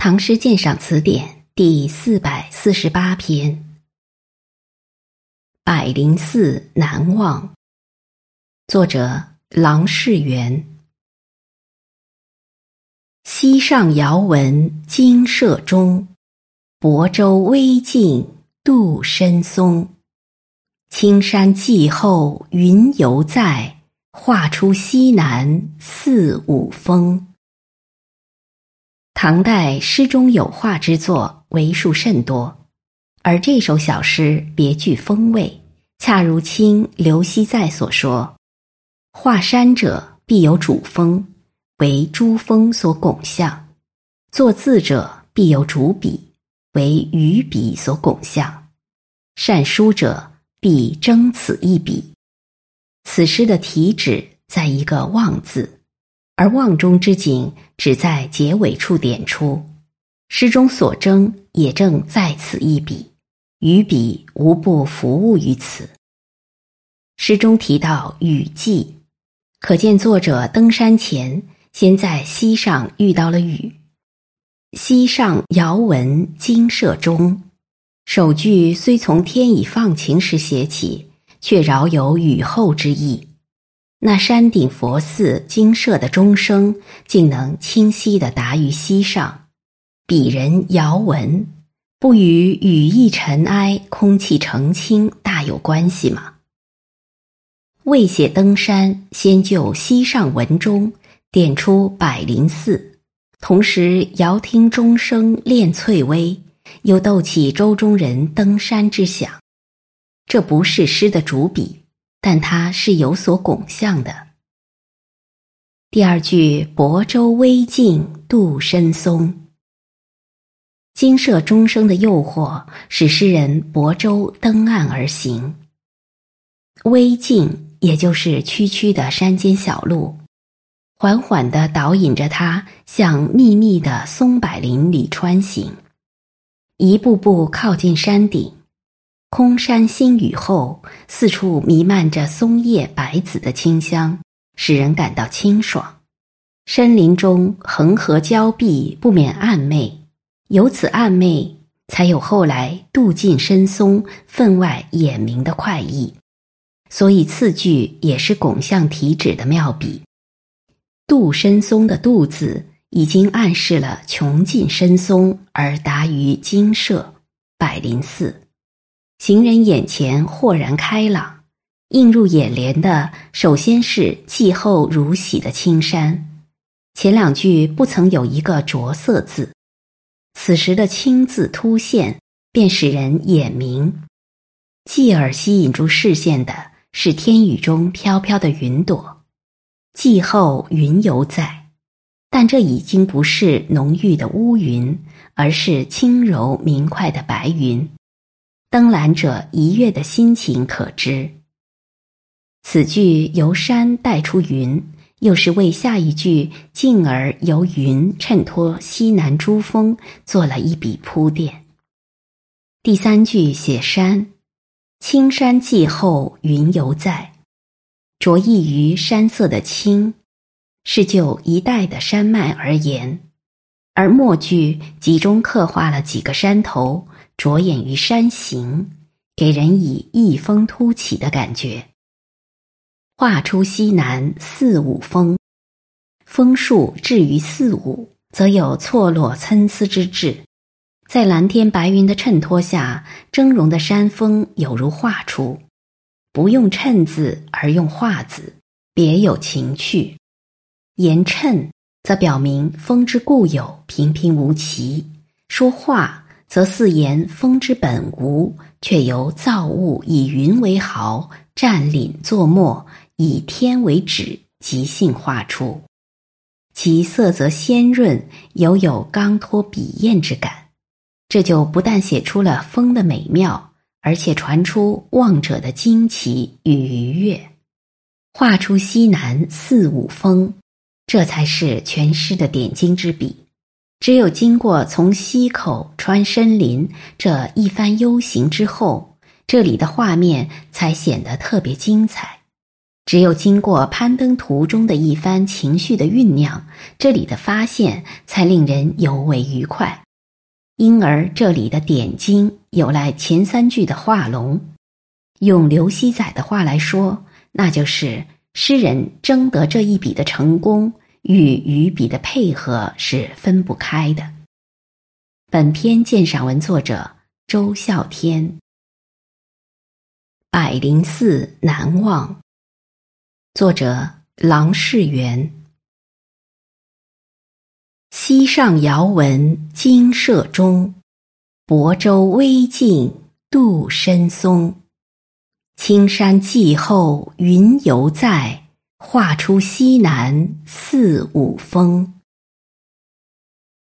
唐诗鉴赏词典》第四百四十八篇，《百灵寺难忘》，作者郎世元。溪上遥闻金舍钟，亳州微径渡深松。青山霁后云犹在，画出西南四五峰。唐代诗中有画之作为数甚多，而这首小诗别具风味，恰如清刘熙载所说：“画山者必有主峰，为珠峰所拱象；作字者必有主笔，为鱼笔所拱象；善书者必争此一笔。”此诗的题旨在一个“望”字。而望中之景只在结尾处点出，诗中所争也正在此一笔，余笔无不服务于此。诗中提到雨季，可见作者登山前先在溪上遇到了雨。溪上遥闻金舍钟，首句虽从天已放晴时写起，却饶有雨后之意。那山顶佛寺精舍的钟声，竟能清晰的达于溪上，鄙人遥闻，不与雨意尘埃、空气澄清大有关系吗？未写登山，先就溪上闻钟，点出百灵寺，同时遥听钟声恋翠微，又逗起舟中人登山之想，这不是诗的主笔。但它是有所拱向的。第二句“亳州微径杜深松”，金舍钟声的诱惑，使诗人泊舟登岸而行。微径，也就是区区的山间小路，缓缓的导引着他向密密的松柏林里穿行，一步步靠近山顶。空山新雨后，四处弥漫着松叶白子的清香，使人感到清爽。深林中横河交碧，不免暧昧，由此暧昧，才有后来渡尽深松，分外眼明的快意。所以次句也是拱向题旨的妙笔。渡深松的“渡”字，已经暗示了穷尽深松而达于精舍百灵寺。行人眼前豁然开朗，映入眼帘的首先是霁后如洗的青山。前两句不曾有一个着色字，此时的青字突现，便使人眼明。继而吸引住视线的是天宇中飘飘的云朵，霁后云犹在，但这已经不是浓郁的乌云，而是轻柔明快的白云。登览者一跃的心情可知。此句由山带出云，又是为下一句进而由云衬托西南珠峰做了一笔铺垫。第三句写山，青山霁后云犹在，着意于山色的青，是就一带的山脉而言；而末句集中刻画了几个山头。着眼于山形，给人以异峰突起的感觉。画出西南四五峰，峰数至于四五，则有错落参差之志。在蓝天白云的衬托下，峥嵘的山峰有如画出，不用衬字而用画字，别有情趣。言衬，则表明峰之固有平平无奇；说画。则似言风之本无，却由造物以云为毫，占领作墨，以天为纸，即兴画出。其色则鲜润，犹有刚脱笔砚之感。这就不但写出了风的美妙，而且传出望者的惊奇与愉悦。画出西南四五峰，这才是全诗的点睛之笔。只有经过从溪口穿深林这一番幽行之后，这里的画面才显得特别精彩。只有经过攀登途中的一番情绪的酝酿，这里的发现才令人尤为愉快。因而这里的点睛有赖前三句的画龙。用刘熙载的话来说，那就是诗人争得这一笔的成功与余笔的配合是分不开的。本篇鉴赏文作者周孝天。百灵寺难忘。作者郎世元。溪上遥闻金舍钟，亳州微径渡深松。青山霁后云犹在，画出西南四五峰。